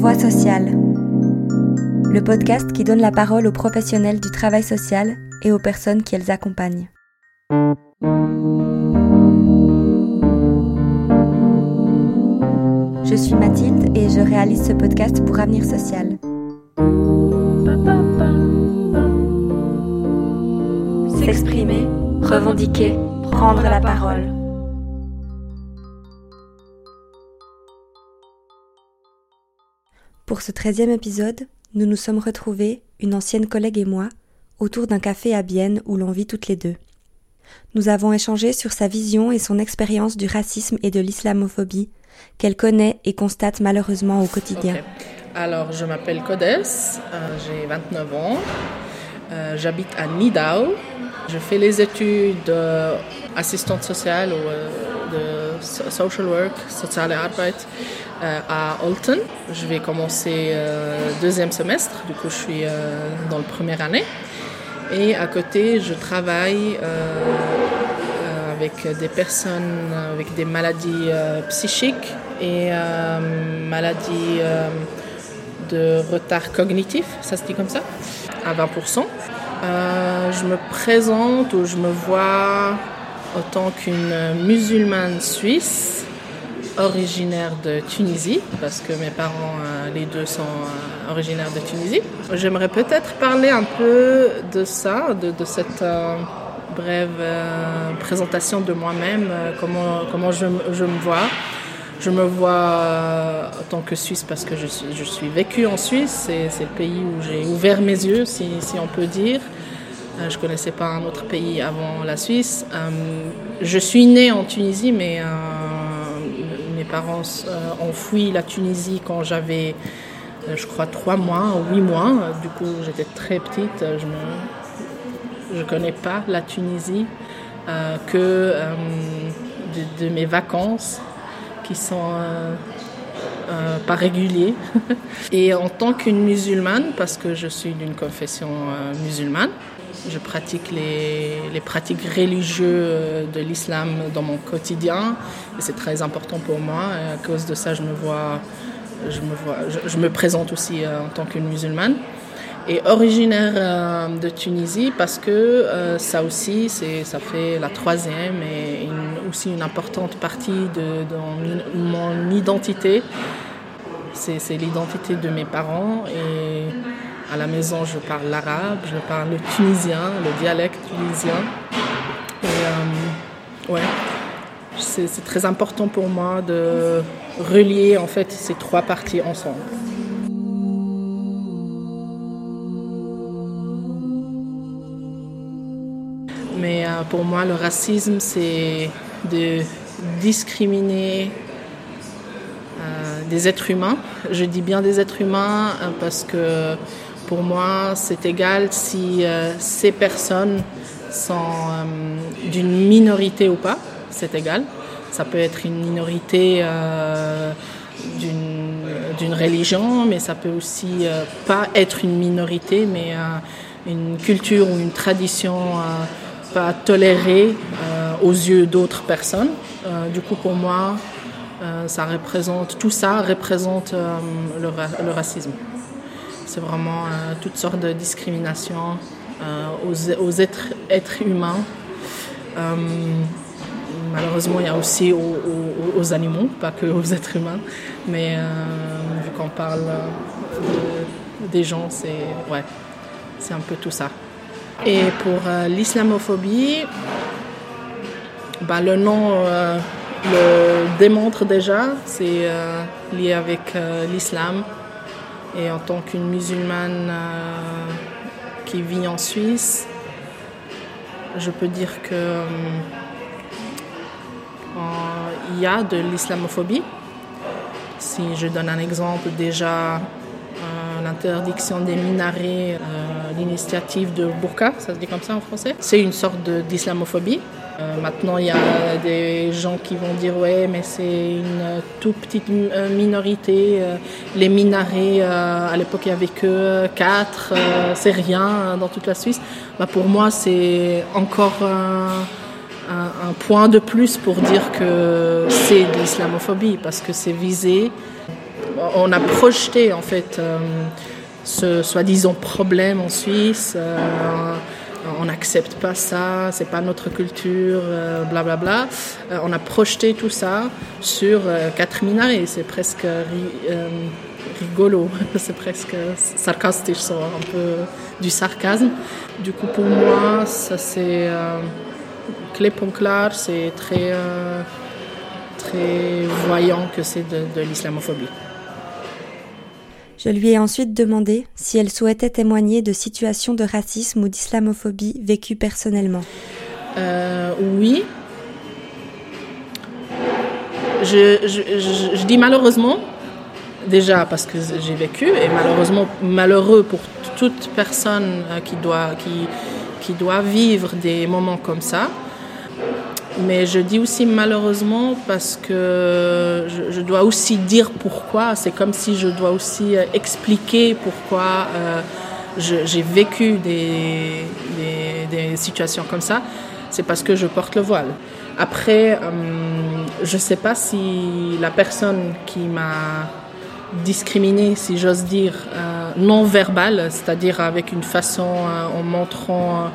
Voix sociale. Le podcast qui donne la parole aux professionnels du travail social et aux personnes qui elles accompagnent. Je suis Mathilde et je réalise ce podcast pour Avenir Social. S'exprimer, revendiquer, prendre la parole. Pour ce treizième épisode, nous nous sommes retrouvés, une ancienne collègue et moi, autour d'un café à Bienne où l'on vit toutes les deux. Nous avons échangé sur sa vision et son expérience du racisme et de l'islamophobie, qu'elle connaît et constate malheureusement au quotidien. Alors, je m'appelle Codes, euh, j'ai 29 ans, euh, j'habite à Nidau, je fais les études d'assistante sociale ou euh, de social work, sociale arbeit à Alton. Je vais commencer deuxième semestre, du coup je suis dans la première année. Et à côté, je travaille avec des personnes avec des maladies psychiques et maladies de retard cognitif, ça se dit comme ça, à 20%. Euh, je me présente ou je me vois en tant qu'une musulmane suisse originaire de Tunisie, parce que mes parents, euh, les deux, sont euh, originaires de Tunisie. J'aimerais peut-être parler un peu de ça, de, cette brève présentation de moi-même, comment, comment je, me vois. Je me vois euh, en tant que Suisse parce que je suis, je suis vécue en Suisse. C'est le pays où j'ai ouvert mes yeux, si, si on peut dire. Euh, je ne connaissais pas un autre pays avant la Suisse. Euh, je suis née en Tunisie, mais parents ont fui la Tunisie quand j'avais, je crois, trois mois ou huit mois. Du coup, j'étais très petite. Je ne connais pas la Tunisie que de, mes vacances qui sont euh, euh, pas réguliers. Et en tant qu'une musulmane, parce que je suis d'une confession euh, musulmane, je pratique les, pratiques religieuses de l'islam dans mon quotidien et c'est très important pour moi. Et à cause de ça, je me vois, je me, présente aussi en tant qu'une musulmane et originaire euh, de Tunisie parce que euh, ça aussi, ça fait la troisième et aussi une importante partie de, mon identité. C'est l'identité de mes parents à la maison je parle l'arabe, je parle le tunisien, le dialecte tunisien. Et euh, ouais, c'est très important pour moi de relier en fait ces trois parties ensemble. Mais euh, pour moi, le racisme, c'est de discriminer euh, des êtres humains. Je dis bien des êtres humains parce que pour moi, c'est égal si ces personnes sont d'une minorité ou pas. C'est égal. Ça peut être une minorité d'une religion, mais ça peut aussi pas être une minorité, mais une culture ou une tradition pas toléré euh, aux yeux d'autres personnes. Euh, du coup, pour moi, euh, ça représente, tout ça représente le, racisme. C'est vraiment toutes sortes de discriminations aux, êtres, êtres, humains. malheureusement, il y a aussi aux, animaux, pas que aux êtres humains. Mais vu qu'on parle des gens, c'est un peu tout ça. Et pour euh, l'islamophobie, bah, le nom euh, le démontre déjà, c'est euh, lié avec l'islam. Et en tant qu'une musulmane qui vit en Suisse, je peux dire que il y a de l'islamophobie. Si je donne un exemple, déjà l'interdiction des minarets l'initiative de Burqa, ça se dit comme ça en français. C'est une sorte d'islamophobie. Euh, maintenant, il y a des gens qui vont dire ouais, mais c'est une toute petite euh, minorité. Euh, les minarets, à l'époque, il n'y avait que quatre, c'est rien dans toute la Suisse. Bah, pour moi, c'est encore un, point de plus pour dire que c'est de l'islamophobie parce que c'est visé on a projeté en fait ce soi-disant problème en Suisse. On n'accepte pas ça, c'est pas notre culture, blablabla. Bla bla. on a projeté tout ça sur quatre minarets, c'est presque rigolo, c'est presque sarcastique, un peu du sarcasme. Du coup, pour moi, ça c'est euh, clé clair, c'est très, euh, très voyant que c'est de, de l'islamophobie. Je lui ai ensuite demandé si elle souhaitait témoigner de situations de racisme ou d'islamophobie vécues personnellement. Euh, oui. Je, dis malheureusement déjà parce que j'ai vécu et malheureusement malheureux pour toute personne euh, qui doit vivre des moments comme ça. Mais je dis aussi malheureusement parce que je, dois aussi dire pourquoi. C'est comme si je dois aussi euh, expliquer pourquoi euh, j'ai vécu des, des, situations comme ça. C'est parce que je porte le voile. Après, je ne sais pas si la personne qui m'a discriminé, si j'ose dire, euh, non verbal, c'est-à-dire avec une façon, en montrant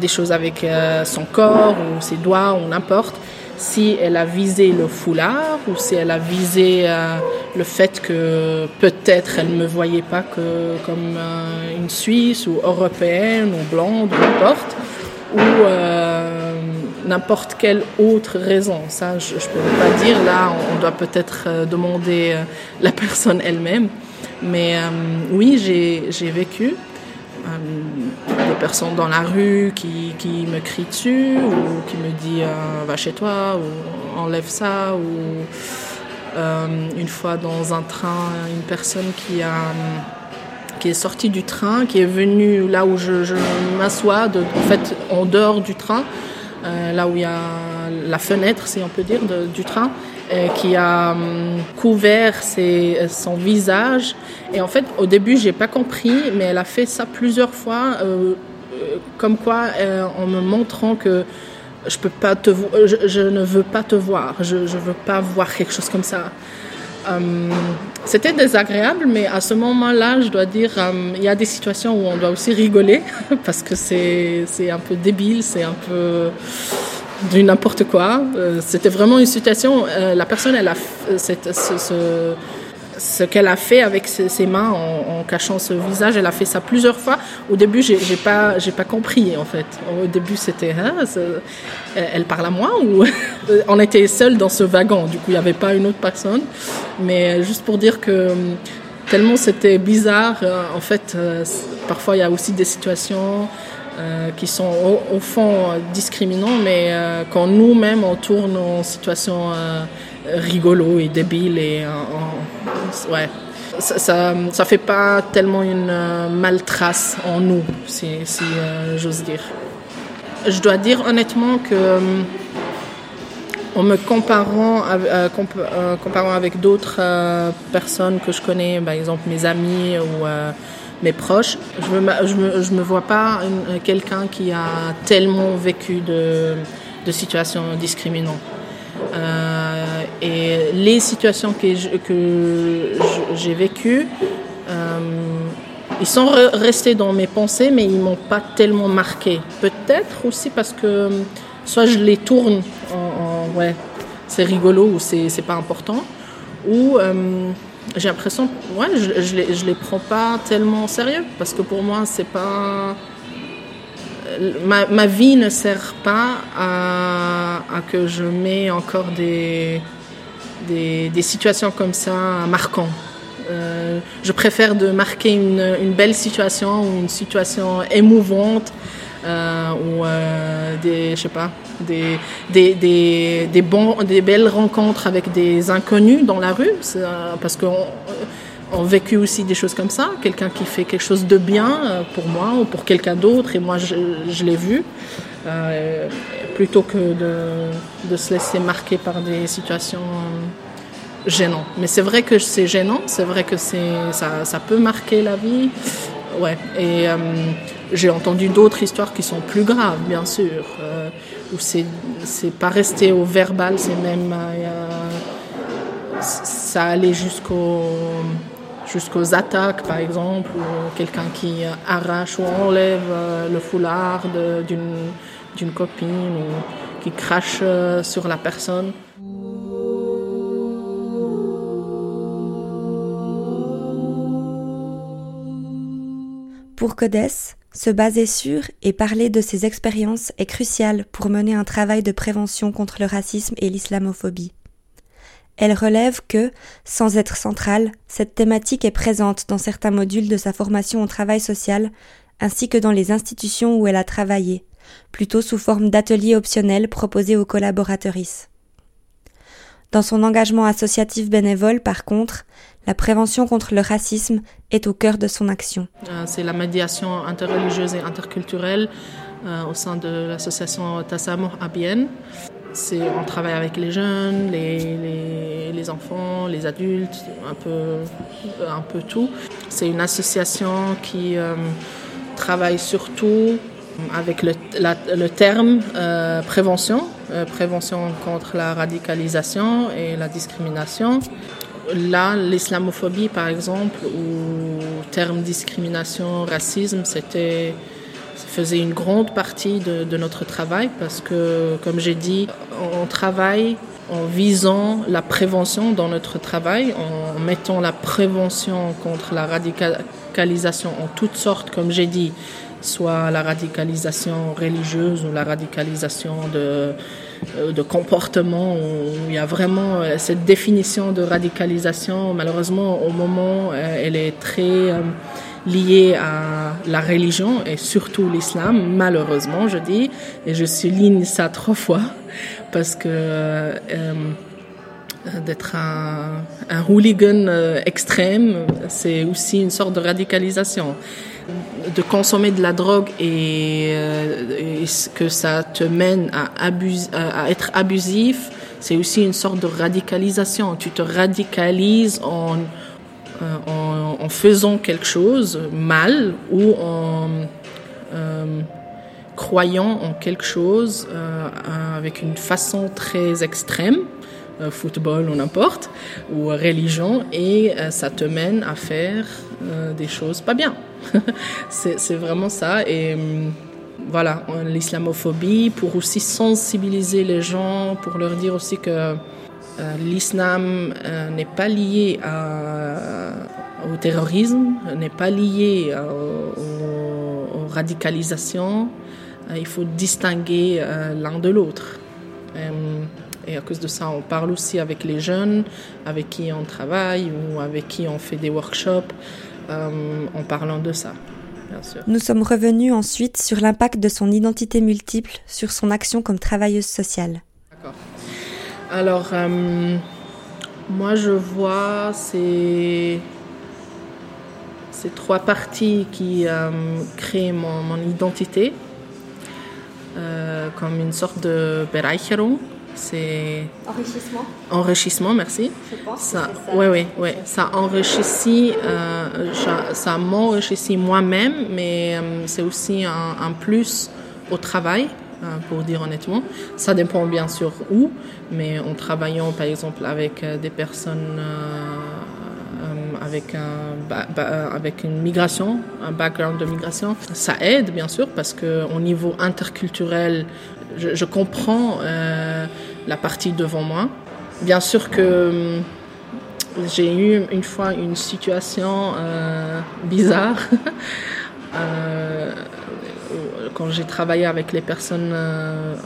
des choses avec son corps ou ses doigts ou n'importe, si elle a visé le foulard ou si elle a visé le fait que peut-être elle ne me voyait pas que comme une Suisse ou européenne ou blonde ou n'importe, ou n'importe quelle autre raison. Ça, je ne peux pas dire. Là, on doit peut-être euh, demander euh, la personne elle-même. Mais euh, oui, j'ai vécu des personnes dans la rue qui, qui, me crient dessus ou qui me disent va chez toi ou enlève ça ou une fois dans un train une personne qui a qui est sortie du train qui est venue là où je, m'assois en fait en dehors du train euh, là où il y a la fenêtre, si on peut dire, du train, euh, qui a hum, couvert son visage. Et en fait, au début, j'ai pas compris, mais elle a fait ça plusieurs fois, euh, comme quoi, en me montrant que je peux pas te, je, ne veux pas te voir, je, ne veux pas voir quelque chose comme ça. Hum, c'était désagréable, mais à ce moment-là, je dois dire, hum, il y a des situations où on doit aussi rigoler parce que c'est un peu débile, c'est un peu du n'importe quoi. Euh, c'était vraiment une situation. Euh, la personne, elle a cette, ce qu'elle a fait avec ses, mains en, cachant ce visage, elle a fait ça plusieurs fois. Au début, j'ai pas, j'ai pas compris en fait. Au début, c'était, hein, elle parle à moi ou on était seuls dans ce wagon. Du coup, il n'y avait pas une autre personne. Mais juste pour dire que tellement c'était bizarre. Euh, en fait, euh, parfois il y a aussi des situations. Euh, qui sont au, fond discriminants, mais quand nous-mêmes on tourne en situation rigolo et débile et ouais. Ça, ça, fait pas tellement une euh, maltrace en nous si, euh, j'ose dire. Je dois dire honnêtement que euh, en me comparant, comparant avec d'autres personnes que je connais, par exemple mes amis ou mes proches, je ne me, je me, vois pas quelqu'un qui a tellement vécu de, de situations discriminantes. Euh, et les situations que, que j'ai vécues, euh, ils sont restés dans mes pensées, mais ils m'ont pas tellement marqué. Peut-être aussi parce que soit je les tourne en, ouais, c'est rigolo ou c'est pas important, ou euh, j'ai l'impression, ouais, je, je, les, prends pas tellement sérieux parce que pour moi c'est pas ma, ma, vie ne sert pas à, à, que je mets encore des, des, des situations comme ça marquantes. Euh, je préfère de marquer une, une, belle situation ou une situation émouvante euh, ou euh, des, je sais pas, des, des, des, des, bons, des belles rencontres avec des inconnus dans la rue, euh, parce que ont vécu aussi des choses comme ça, quelqu'un qui fait quelque chose de bien euh, pour moi ou pour quelqu'un d'autre, et moi je, l'ai vu, euh, plutôt que de, de, se laisser marquer par des situations euh, gênantes. Mais c'est vrai que c'est gênant, c'est vrai que ça, ça peut marquer la vie, ouais. Et euh, j'ai entendu d'autres histoires qui sont plus graves, bien sûr, euh, où c'est pas resté au verbal, c'est même ça allait jusqu'au jusqu'aux attaques, par exemple, ou quelqu'un qui arrache ou enlève euh, le foulard d'une copine ou qui crache euh, sur la personne. Pour Codes, se baser sur et parler de ses expériences est crucial pour mener un travail de prévention contre le racisme et l'islamophobie. Elle relève que, sans être centrale, cette thématique est présente dans certains modules de sa formation au travail social, ainsi que dans les institutions où elle a travaillé, plutôt sous forme d'ateliers optionnels proposés aux collaboratrices. Dans son engagement associatif bénévole, par contre, la prévention contre le racisme est au cœur de son action. Euh, c'est la médiation interreligieuse et interculturelle euh, au sein de l'association Tassamour à Bienne on travaille avec les jeunes, les, enfants, les adultes, un peu, un peu tout. C'est une association qui euh, travaille surtout avec le, terme prévention, prévention contre la radicalisation et la discrimination. Là, l'islamophobie, par exemple, ou terme discrimination, racisme, c'était faisait une grande partie de, notre travail parce que, comme j'ai dit, on travaille en visant la prévention dans notre travail, en mettant la prévention contre la radicalisation en toutes sortes, comme j'ai dit, soit la radicalisation religieuse ou la radicalisation de, euh, comportement. Où il y a vraiment euh, cette définition de radicalisation. Malheureusement, au moment, euh, elle est très liées à la religion et surtout l'islam, malheureusement, je dis, et je souligne ça trois fois, parce que d'être un, un, hooligan extrême, c'est aussi une sorte de radicalisation. De consommer de la drogue et, euh, que ça te mène à, être abusif, c'est aussi une sorte de radicalisation. Tu te radicalises en euh, en, faisant quelque chose mal ou en euh, croyant en quelque chose avec une façon très extrême, football ou n'importe, ou religion, et ça te mène à faire des choses pas bien. c'est vraiment ça. Et voilà, l'islamophobie, pour aussi sensibiliser les gens, pour leur dire aussi que euh, l'islam euh, n'est pas lié au terrorisme, n'est pas lié aux, radicalisations. Euh, il faut distinguer l'un de l'autre. Et à cause de ça, on parle aussi avec les jeunes avec qui on travaille ou avec qui on fait des workshops en parlant de ça. Bien sûr. Nous sommes revenus ensuite sur l'impact de son identité multiple sur son action comme travailleuse sociale. D'accord. Alors, euh, moi, je vois ces, ces trois parties qui euh, créent mon, mon identité euh, comme une sorte de Bereicherung. C'est enrichissement. Enrichissement, merci. Je pense. Ça, oui, oui, oui. Ça enrichit, ça m'enrichit moi-même, mais c'est aussi un, un, plus au travail Hein, pour dire honnêtement. Ça dépend bien sûr où, mais en travaillant par exemple avec euh, des personnes euh, euh, avec, un, avec une migration, un background de migration, ça aide bien sûr parce qu'au niveau interculturel, je, comprends la partie devant moi. Bien sûr que j'ai eu une fois une situation bizarre. quand j'ai travaillé avec les personnes euh,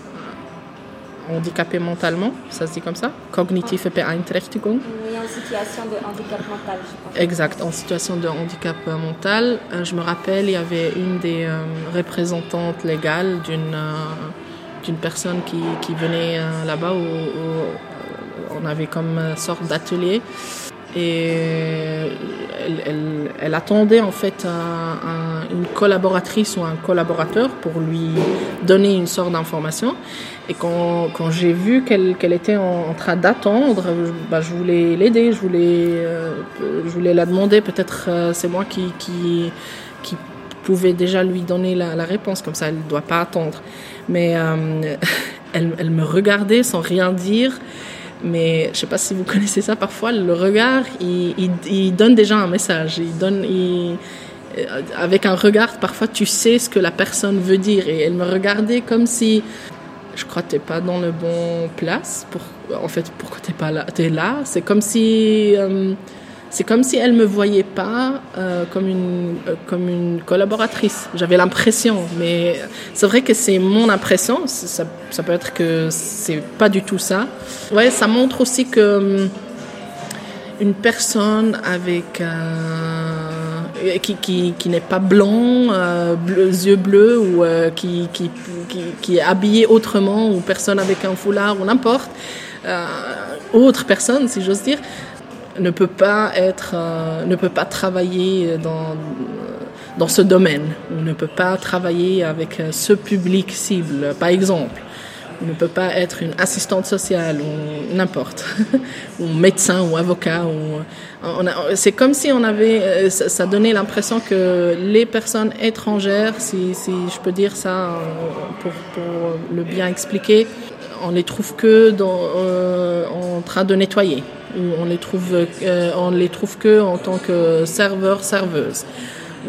handicapées mentalement, ça se dit comme ça, cognitive Beeinträchtigung. Oui, en situation de handicap mental, je pense. Exact, en situation de handicap mental. Euh, je me rappelle, il y avait une des euh, représentantes légales d'une d'une personne qui, venait là-bas où, on avait comme sorte d'atelier et elle, attendait en fait une collaboratrice ou un collaborateur pour lui donner une sorte d'information. Et quand, quand j'ai vu qu'elle était en, train d'attendre, bah, je voulais l'aider, je voulais, euh, je voulais la demander. Peut-être euh, c'est moi qui pouvais déjà lui donner la, réponse, comme ça elle ne doit pas attendre. Mais euh, elle, me regardait sans rien dire Mais je ne sais pas si vous connaissez ça, parfois le regard, il, donne déjà un message. Il donne, euh, avec un regard, parfois tu sais ce que la personne veut dire. Et elle me regardait comme si, je crois que tu n'es pas dans le bon place. Pour, en fait, pourquoi tu pas là es là? C'est comme si... Euh, c'est comme si elle me voyait pas euh, comme une euh, comme une collaboratrice. J'avais l'impression, mais c'est vrai que c'est mon impression. Ça, peut être que c'est pas du tout ça. Ouais, ça montre aussi que hum, une personne avec euh, qui, qui, qui n'est pas blanc, euh, yeux bleus ou qui, qui, qui, est habillé autrement ou personne avec un foulard ou n'importe autre personne, si j'ose dire, ne peut pas être, euh, ne peut pas travailler dans dans ce domaine. On ne peut pas travailler avec ce public cible, par exemple. On ne peut pas être une assistante sociale ou n'importe, ou médecin ou avocat. Ou, c'est comme si on avait, euh, ça donnait l'impression que les personnes étrangères, si, je peux dire ça euh, pour, le bien expliquer, on les trouve que en train de nettoyer on les trouve, euh, on les trouve que en tant que serveur, serveuse.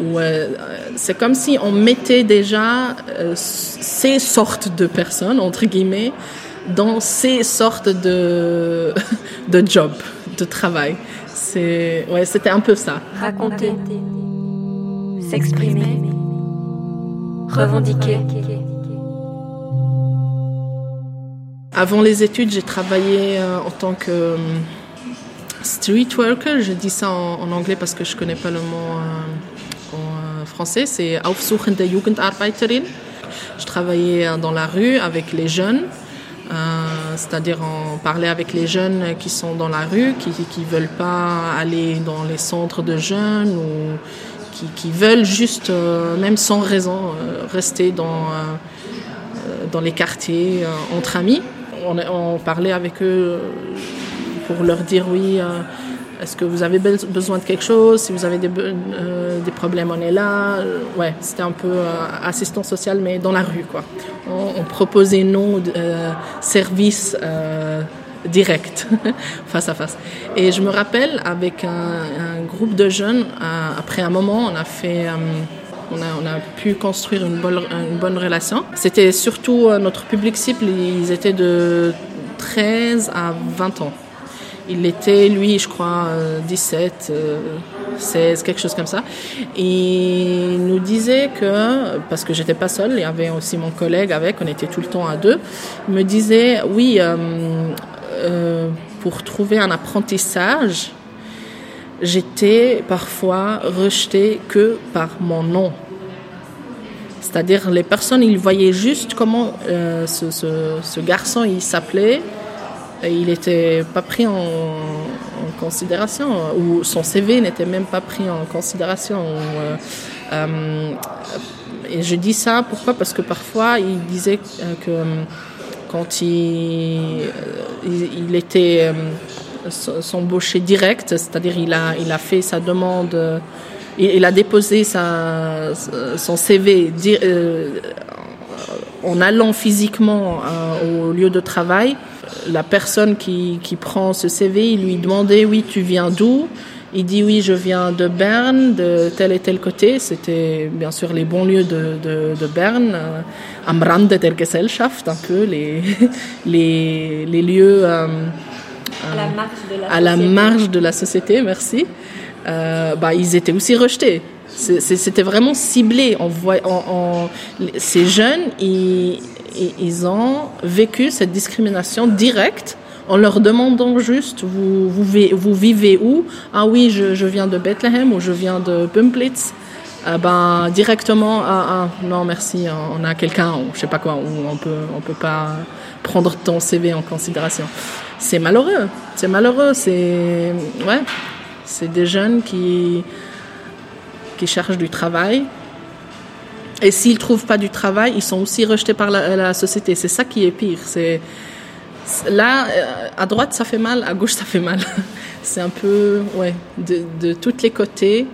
Euh, c'est comme si on mettait déjà euh, ces sortes de personnes, entre guillemets, dans ces sortes de, de jobs, de travail. C'est, ouais, c'était un peu ça. Raconter, s'exprimer, revendiquer. Avant les études, j'ai travaillé en tant que Street worker, je dis ça en, anglais parce que je connais pas le mot euh, en euh, français, c'est Aufsuchende Jugendarbeiterin. Je travaillais dans la rue avec les jeunes, euh, c'est-à-dire en parler avec les jeunes qui sont dans la rue, qui ne veulent pas aller dans les centres de jeunes ou qui, qui veulent juste, même sans raison, rester dans, dans les quartiers entre amis. On parlait avec eux pour leur dire oui, euh, est-ce que vous avez besoin de quelque chose? Si vous avez des, euh, des problèmes, on est là. Euh, ouais, c'était un peu assistant social, mais dans la rue, quoi. On, proposait nos services directs, face à face. Et je me rappelle, avec un, groupe de jeunes, après un moment, on a fait... On a, on a, pu construire une bonne, une bonne relation. C'était surtout notre public cible, ils étaient de 13 à 20 ans. Il était, lui, je crois, 17, euh, 16, euh, quelque chose comme ça. Il nous disait que, parce que j'étais pas seule, il y avait aussi mon collègue avec, on était tout le temps à deux, il me disait, oui, euh, pour trouver un apprentissage, j'étais parfois rejetée que par mon nom. C'est-à-dire les personnes, ils voyaient juste comment ce, ce, garçon il s'appelait, il n'était pas pris en, considération, ou son CV n'était même pas pris en considération. Euh, euh, et je dis ça pourquoi? Parce que parfois il disait que euh, quand il, il, était s'embauché direct, c'est-à-dire il a, il a fait sa demande, il, a déposé sa, son CV en allant physiquement au lieu de travail, la personne qui, qui, prend ce CV, il lui demandait oui, tu viens d'où? Il dit oui, je viens de Berne, de tel et tel côté. C'était bien sûr les bons lieux de, de, de Berne, euh, am Rande der Gesellschaft, un peu les, les, les lieux euh, à, la marge de la, à la marge de la société. Merci. Euh, bah, ils étaient aussi rejetés. C'était vraiment ciblé. On voit, ces jeunes, ils, ils ont vécu cette discrimination directe en leur demandant juste vous, vous, vivez où? Ah oui, je, je, viens de Bethléem ou je viens de Pumplitz. Euh, ben, directement, ah, ah, non merci, on a quelqu'un, ou je sais pas quoi, ou on peut, on peut pas prendre ton CV en considération. C'est malheureux, c'est malheureux, c'est, ouais, c'est des jeunes qui, qui cherchent du travail, et s'ils trouvent pas du travail, ils sont aussi rejetés par la, société. C'est ça qui est pire. C'est là, euh, à droite ça fait mal, à gauche ça fait mal. C'est un peu, ouais, de, de tous les côtés,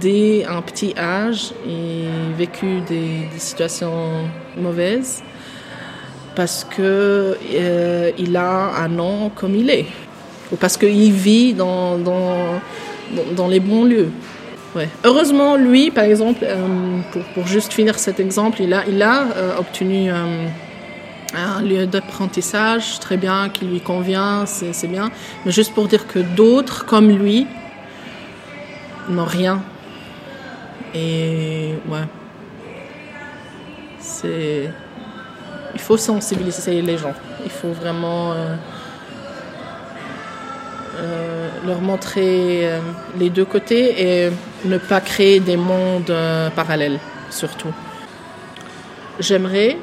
dès un petit âge, et vécu des, des situations mauvaises. parce que euh, il a un nom comme il est, ou parce qu'il vit dans, dans, dans, les bons lieux. Heureusement, lui, par exemple, euh, pour, pour, juste finir cet exemple, il a, euh, obtenu un lieu d'apprentissage très bien, qui lui convient, c'est bien. Mais juste pour dire que d'autres, comme lui, n'ont rien. Et ouais. C'est il faut sensibiliser les gens. Il faut vraiment euh, euh, leur montrer euh, les deux côtés et ne pas créer des mondes parallèles, surtout. J'aimerais,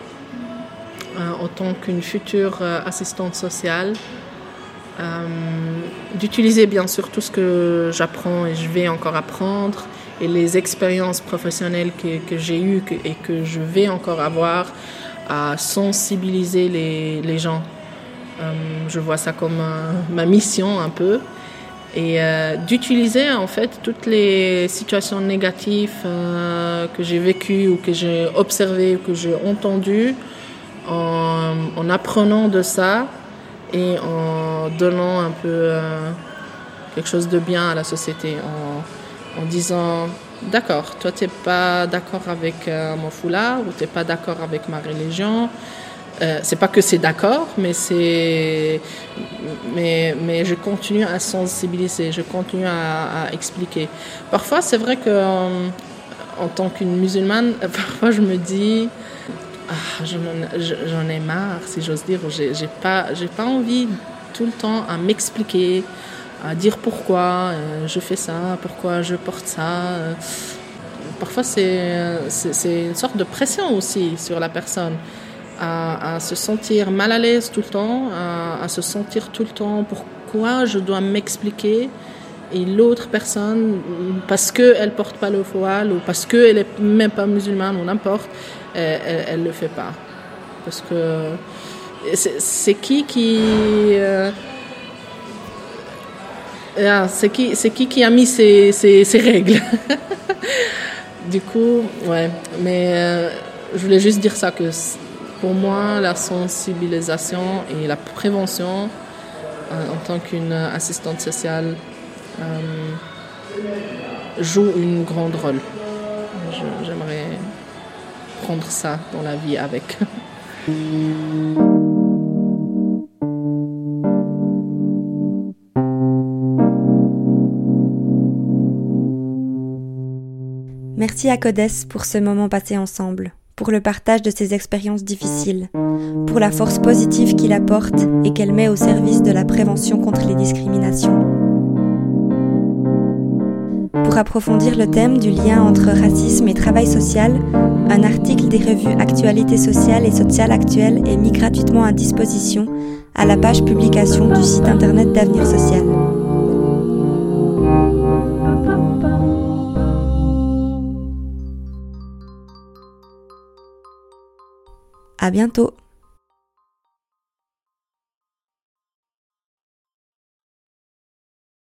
en tant qu'une future assistante sociale, d'utiliser bien sûr tout ce que j'apprends et je vais encore apprendre et les expériences professionnelles que, que j'ai eues et que je vais encore avoir à sensibiliser les, les gens. Euh, je vois ça comme ma mission un peu. Et euh, d'utiliser en fait toutes les situations négatives euh, que j'ai vécues ou que j'ai observées ou que j'ai entendues en, en, apprenant de ça et en donnant un peu quelque chose de bien à la société en, disant d'accord, toi tu n'es pas d'accord avec euh, mon foulard ou tu n'es pas d'accord avec ma religion. Euh, c'est pas que c'est d'accord, mais c'est, mais, mais je continue à sensibiliser, je continue à, expliquer. Parfois, c'est vrai que euh, en tant qu'une musulmane, parfois je me dis, ah, j'en ai marre, si j'ose dire. J'ai pas, j'ai pas envie tout le temps à m'expliquer, à dire pourquoi euh, je fais ça, pourquoi je porte ça. Euh, parfois, c'est une sorte de pression aussi sur la personne. À, se sentir mal à l'aise tout le temps, à, se sentir tout le temps pourquoi je dois m'expliquer et l'autre personne, parce qu'elle porte pas le voile ou parce qu'elle n'est même pas musulmane ou n'importe, elle ne le fait pas. Parce que c'est qui qui... Euh, ah, c'est qui, qui qui a mis ces règles? Du coup, ouais. Mais euh, je voulais juste dire ça que pour moi, la sensibilisation et la prévention euh, en tant qu'une assistante sociale euh, joue une grande rôle. J'aimerais prendre ça dans la vie avec. Merci à Codes pour ce moment passé ensemble, pour le partage de ses expériences difficiles, pour la force positive qu'il apporte et qu'elle met au service de la prévention contre les discriminations. Pour approfondir le thème du lien entre racisme et travail social, un article des revues Actualité sociale et sociale actuelle est mis gratuitement à disposition à la page publication du site internet d'Avenir Social. À bientôt